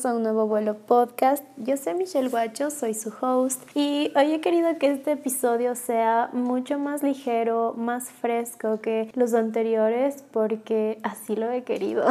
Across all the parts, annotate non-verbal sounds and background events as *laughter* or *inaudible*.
bienvenidos a un nuevo vuelo podcast. Yo soy Michelle Guacho, soy su host y hoy he querido que este episodio sea mucho más ligero, más fresco que los anteriores porque así lo he querido.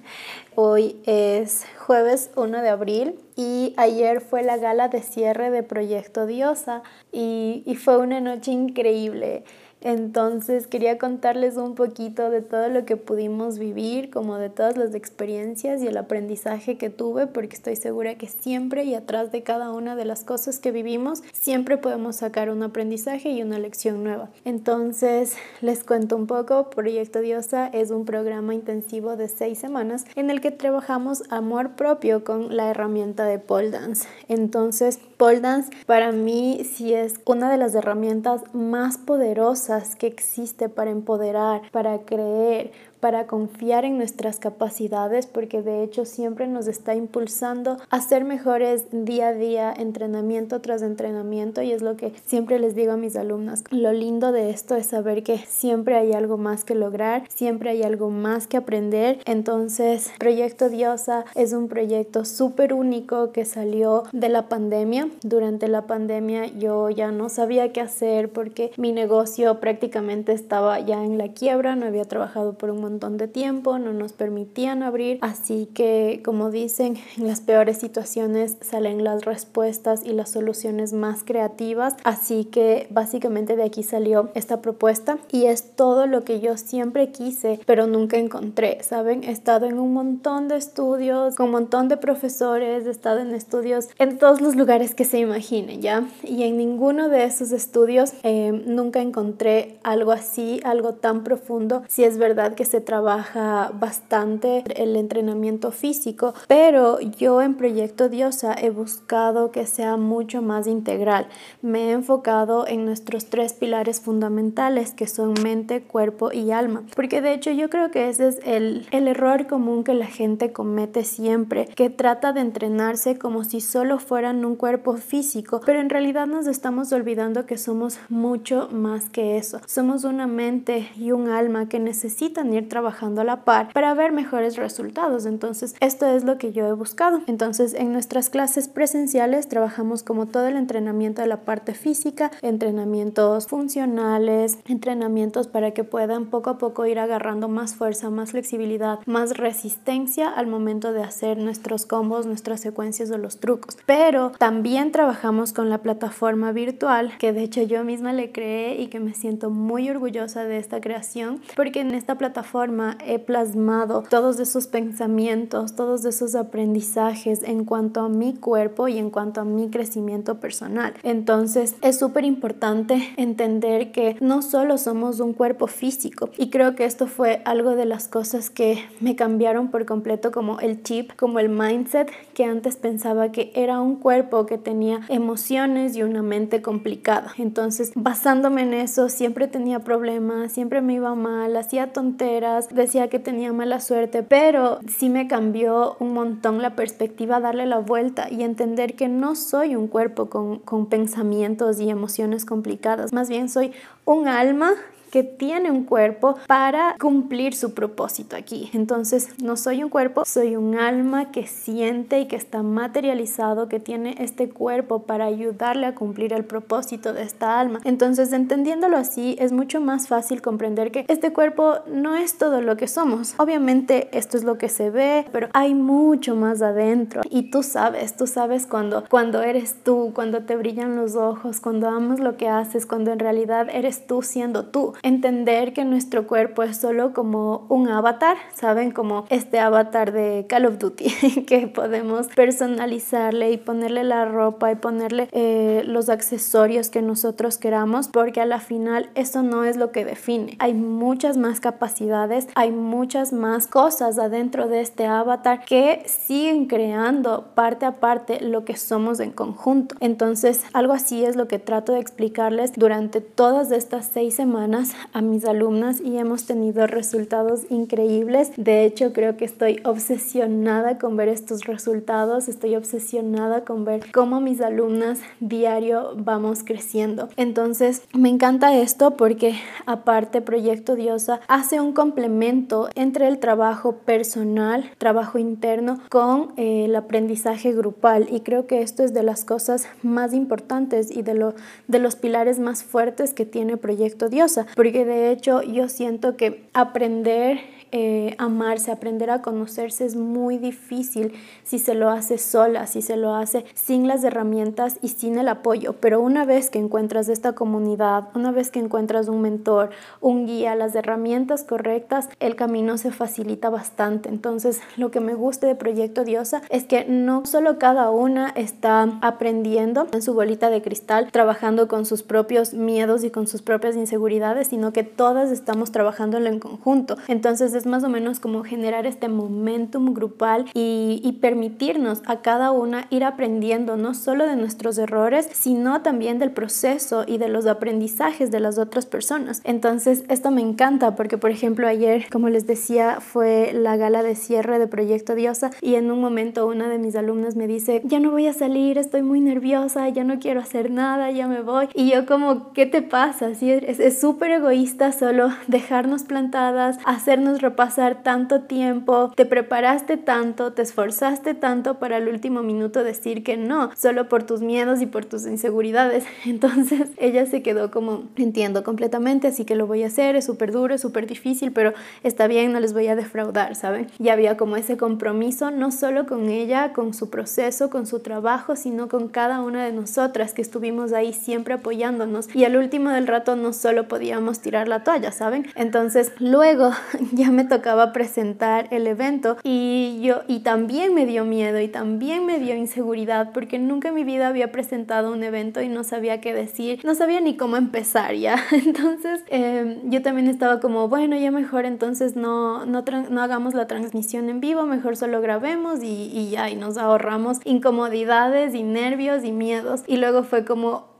*laughs* hoy es jueves 1 de abril y ayer fue la gala de cierre de Proyecto Diosa y, y fue una noche increíble. Entonces quería contarles un poquito de todo lo que pudimos vivir, como de todas las experiencias y el aprendizaje que tuve, porque estoy segura que siempre y atrás de cada una de las cosas que vivimos, siempre podemos sacar un aprendizaje y una lección nueva. Entonces les cuento un poco, Proyecto Diosa es un programa intensivo de seis semanas en el que trabajamos amor propio con la herramienta de pole dance. Entonces, pole dance para mí sí es una de las herramientas más poderosas que existe para empoderar, para creer, para confiar en nuestras capacidades porque de hecho siempre nos está impulsando a ser mejores día a día, entrenamiento tras entrenamiento y es lo que siempre les digo a mis alumnas. Lo lindo de esto es saber que siempre hay algo más que lograr, siempre hay algo más que aprender. Entonces, Proyecto Diosa es un proyecto súper único que salió de la pandemia. Durante la pandemia yo ya no sabía qué hacer porque mi negocio prácticamente estaba ya en la quiebra, no había trabajado por un de tiempo, no nos permitían abrir, así que como dicen, en las peores situaciones salen las respuestas y las soluciones más creativas, así que básicamente de aquí salió esta propuesta y es todo lo que yo siempre quise, pero nunca encontré, ¿saben? He estado en un montón de estudios, con un montón de profesores, he estado en estudios en todos los lugares que se imaginen, ¿ya? Y en ninguno de esos estudios eh, nunca encontré algo así, algo tan profundo, si es verdad que se trabaja bastante el entrenamiento físico, pero yo en Proyecto Diosa he buscado que sea mucho más integral. Me he enfocado en nuestros tres pilares fundamentales que son mente, cuerpo y alma, porque de hecho yo creo que ese es el, el error común que la gente comete siempre, que trata de entrenarse como si solo fueran un cuerpo físico, pero en realidad nos estamos olvidando que somos mucho más que eso. Somos una mente y un alma que necesitan ir trabajando a la par para ver mejores resultados. Entonces, esto es lo que yo he buscado. Entonces, en nuestras clases presenciales trabajamos como todo el entrenamiento de la parte física, entrenamientos funcionales, entrenamientos para que puedan poco a poco ir agarrando más fuerza, más flexibilidad, más resistencia al momento de hacer nuestros combos, nuestras secuencias o los trucos. Pero también trabajamos con la plataforma virtual que de hecho yo misma le creé y que me siento muy orgullosa de esta creación porque en esta plataforma he plasmado todos esos pensamientos, todos esos aprendizajes en cuanto a mi cuerpo y en cuanto a mi crecimiento personal. Entonces es súper importante entender que no solo somos un cuerpo físico y creo que esto fue algo de las cosas que me cambiaron por completo como el chip, como el mindset que antes pensaba que era un cuerpo que tenía emociones y una mente complicada. Entonces basándome en eso siempre tenía problemas, siempre me iba mal, hacía tonteras decía que tenía mala suerte, pero sí me cambió un montón la perspectiva, darle la vuelta y entender que no soy un cuerpo con, con pensamientos y emociones complicadas, más bien soy un alma que tiene un cuerpo para cumplir su propósito aquí. Entonces, no soy un cuerpo, soy un alma que siente y que está materializado, que tiene este cuerpo para ayudarle a cumplir el propósito de esta alma. Entonces, entendiéndolo así, es mucho más fácil comprender que este cuerpo no es todo lo que somos. Obviamente, esto es lo que se ve, pero hay mucho más adentro. Y tú sabes, tú sabes cuando, cuando eres tú, cuando te brillan los ojos, cuando amas lo que haces, cuando en realidad eres tú siendo tú entender que nuestro cuerpo es solo como un avatar, ¿saben? Como este avatar de Call of Duty, *laughs* que podemos personalizarle y ponerle la ropa y ponerle eh, los accesorios que nosotros queramos, porque a la final eso no es lo que define. Hay muchas más capacidades, hay muchas más cosas adentro de este avatar que siguen creando parte a parte lo que somos en conjunto. Entonces, algo así es lo que trato de explicarles durante todas estas seis semanas a mis alumnas y hemos tenido resultados increíbles. De hecho, creo que estoy obsesionada con ver estos resultados, estoy obsesionada con ver cómo mis alumnas diario vamos creciendo. Entonces, me encanta esto porque aparte Proyecto Diosa hace un complemento entre el trabajo personal, trabajo interno, con eh, el aprendizaje grupal y creo que esto es de las cosas más importantes y de, lo, de los pilares más fuertes que tiene Proyecto Diosa, porque de hecho yo siento que aprender eh, amarse, aprender a conocerse es muy difícil si se lo hace sola, si se lo hace sin las herramientas y sin el apoyo. Pero una vez que encuentras esta comunidad, una vez que encuentras un mentor, un guía, las herramientas correctas, el camino se facilita bastante. Entonces, lo que me gusta de Proyecto Diosa es que no solo cada una está aprendiendo en su bolita de cristal, trabajando con sus propios miedos y con sus propias inseguridades, sino que todas estamos trabajándolo en conjunto. Entonces, es más o menos como generar este momentum grupal y, permitirnos a cada una ir aprendiendo no solo de nuestros errores, sino también del proceso y de los aprendizajes de las otras personas. Entonces, esto me encanta porque, por ejemplo, ayer, como les decía, fue la gala de cierre de Proyecto Diosa y en un momento una de mis alumnas me dice, ya no voy a salir, estoy muy nerviosa, ya no quiero hacer nada, ya me voy. Y yo como, ¿qué te pasa? ¿Sí? Es súper egoísta solo dejarnos plantadas, hacernos pasar tanto tiempo, te preparaste tanto, te esforzaste tanto para el último minuto decir que no, solo por tus miedos y por tus inseguridades. *laughs* Entonces ella se quedó como, entiendo completamente, así que lo voy a hacer, es súper duro, es súper difícil, pero está bien, no les voy a defraudar, ¿saben? Y había como ese compromiso, no solo con ella, con su proceso, con su trabajo, sino con cada una de nosotras que estuvimos ahí siempre apoyándonos. Y al último del rato no solo podíamos tirar la toalla, ¿saben? Entonces luego *laughs* ya me tocaba presentar el evento y yo y también me dio miedo y también me dio inseguridad porque nunca en mi vida había presentado un evento y no sabía qué decir, no sabía ni cómo empezar ya. *laughs* Entonces em, yo también estaba como, bueno, ya mejor entonces no, no, no hagamos la transmisión en vivo, mejor solo grabemos y, y ya, y nos ahorramos incomodidades y nervios y miedos. Y luego fue como,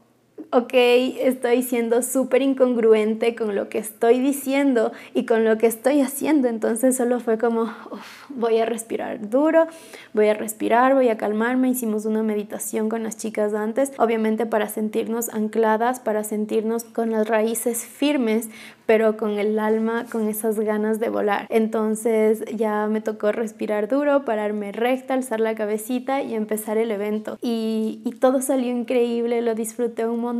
ok, estoy siendo súper incongruente con lo que estoy diciendo y con lo que estoy haciendo. Entonces solo fue como, voy a respirar duro, voy a respirar, voy a calmarme. Hicimos una meditación con las chicas antes, obviamente para sentirnos ancladas, para sentirnos con las raíces firmes, pero con el alma, con esas ganas de volar. Entonces ya me tocó respirar duro, pararme recta, alzar la cabecita y empezar el evento. Y, y todo salió increíble, lo disfruté un montón,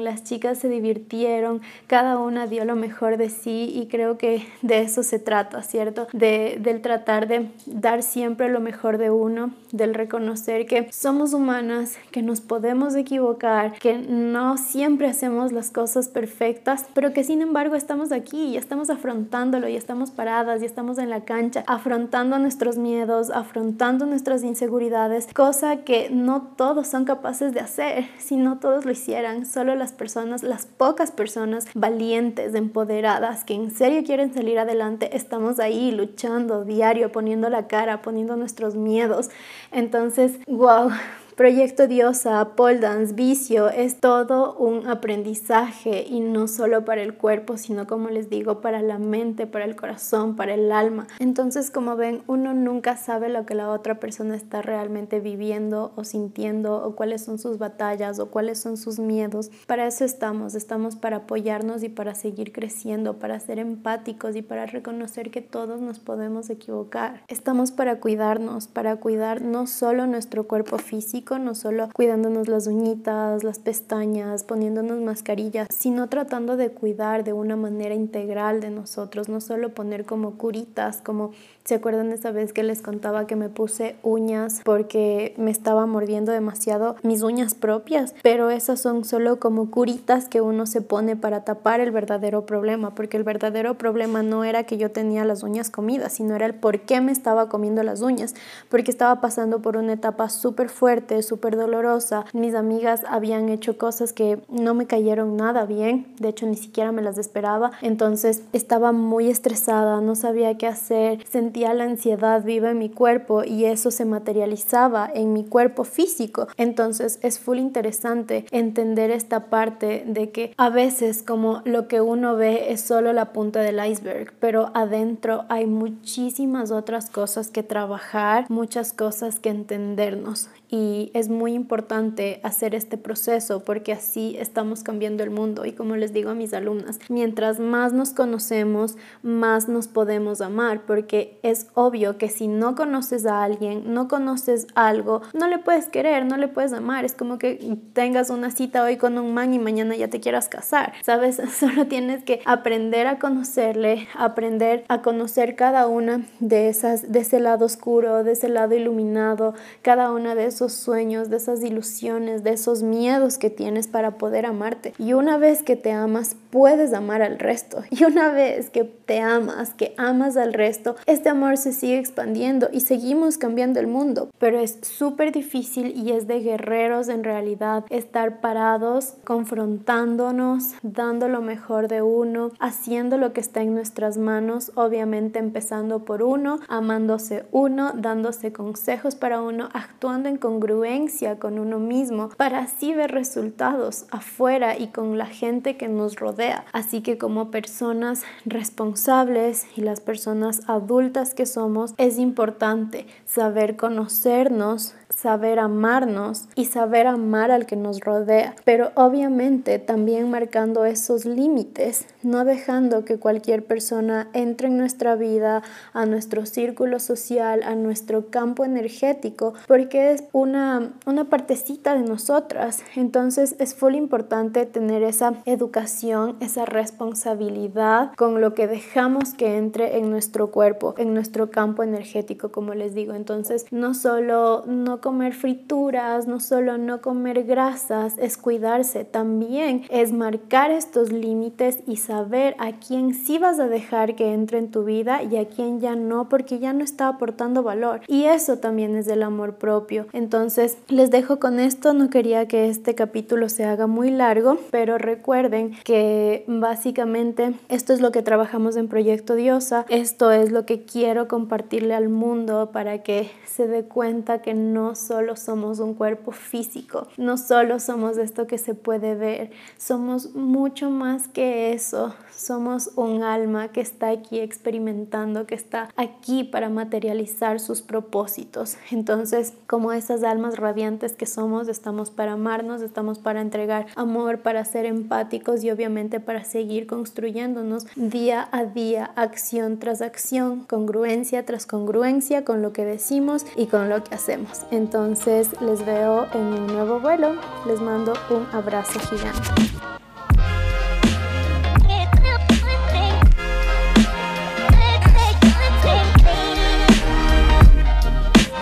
las chicas se divirtieron, cada una dio lo mejor de sí y creo que de eso se trata, ¿cierto? De, del tratar de dar siempre lo mejor de uno, del reconocer que somos humanas, que nos podemos equivocar, que no siempre hacemos las cosas perfectas, pero que sin embargo estamos aquí y estamos afrontándolo y estamos paradas y estamos en la cancha, afrontando nuestros miedos, afrontando nuestras inseguridades, cosa que no todos son capaces de hacer, si no todos lo hicieran, solo las personas, las pocas personas valientes, empoderadas, que en serio quieren salir adelante, estamos ahí luchando diario, poniendo la cara, poniendo nuestros miedos. Entonces, wow, Proyecto Diosa, pole dance, vicio, es todo un aprendizaje y no solo para el cuerpo, sino como les digo, para la mente, para el corazón, para el alma. Entonces, como ven, uno nunca sabe lo que la otra persona está realmente viviendo o sintiendo o cuáles son sus batallas o cuáles son sus miedos. Para eso estamos, estamos para apoyarnos y para seguir creciendo, para ser empáticos y para reconocer que todos nos podemos equivocar. Estamos para cuidarnos, para cuidar no solo nuestro cuerpo físico, no solo cuidándonos las uñitas, las pestañas, poniéndonos mascarillas, sino tratando de cuidar de una manera integral de nosotros, no solo poner como curitas, como ¿Se acuerdan de esa vez que les contaba que me puse uñas porque me estaba mordiendo demasiado mis uñas propias? Pero esas son solo como curitas que uno se pone para tapar el verdadero problema, porque el verdadero problema no era que yo tenía las uñas comidas, sino era el por qué me estaba comiendo las uñas, porque estaba pasando por una etapa súper fuerte, súper dolorosa. Mis amigas habían hecho cosas que no me cayeron nada bien, de hecho ni siquiera me las esperaba, entonces estaba muy estresada, no sabía qué hacer, sentía la ansiedad viva en mi cuerpo y eso se materializaba en mi cuerpo físico. Entonces es full interesante entender esta parte de que a veces como lo que uno ve es solo la punta del iceberg, pero adentro hay muchísimas otras cosas que trabajar, muchas cosas que entendernos y es muy importante hacer este proceso porque así estamos cambiando el mundo y como les digo a mis alumnas, mientras más nos conocemos, más nos podemos amar porque es obvio que si no conoces a alguien, no conoces algo, no le puedes querer, no le puedes amar, es como que tengas una cita hoy con un man y mañana ya te quieras casar, ¿sabes? *laughs* Solo tienes que aprender a conocerle, aprender a conocer cada una de esas de ese lado oscuro, de ese lado iluminado, cada una de esos sueños, de esas ilusiones, de esos miedos que tienes para poder amarte. Y una vez que te amas, puedes amar al resto. *laughs* Y una vez que te amas, que amas al resto, este amor se sigue expandiendo y seguimos cambiando el mundo. Pero es súper difícil y es de guerreros en realidad estar parados, confrontándonos, dando lo mejor de uno, haciendo lo que está en nuestras manos, obviamente empezando por uno, amándose uno, dándose consejos para uno, actuando en congruencia con uno mismo para así ver resultados afuera y con la gente que nos rodea. Así que como personas responsables y las personas adultas que somos, es importante saber conocernos, saber amarnos y saber amar al que nos rodea, pero obviamente también marcando esos límites, no dejando que cualquier persona entre en nuestra vida, a nuestro círculo social, a nuestro campo energético, porque es una, una partecita de nosotras. Entonces es full importante tener esa educación, esa responsabilidad con lo que dejamos que entre en nuestro cuerpo, en nuestro campo energético, como les digo. Entonces no solo no comer frituras, no solo no comer grasas, es cuidarse, también es marcar estos límites y saber a quién sí vas a dejar que entre en tu vida y a quién ya no, porque ya no está aportando valor. Y eso también es del amor propio. Entonces, les dejo con esto, no quería que este capítulo se haga muy largo, pero recuerden que básicamente esto es lo que trabajamos en Proyecto Diosa, esto es lo que quiero compartirle al mundo para que se dé cuenta que no solo somos un cuerpo físico, no solo somos esto que se puede ver, somos mucho más que eso, somos un alma que está aquí experimentando, que está aquí para materializar sus propósitos. Entonces, como esas almas radiantes que somos, estamos para amarnos, estamos para entregar amor, para ser empáticos y obviamente para seguir construyéndonos día a día, acción tras acción, congruencia tras congruencia con lo que decimos y con lo que hacemos. Entonces les veo en un nuevo vuelo. Les mando un abrazo gigante.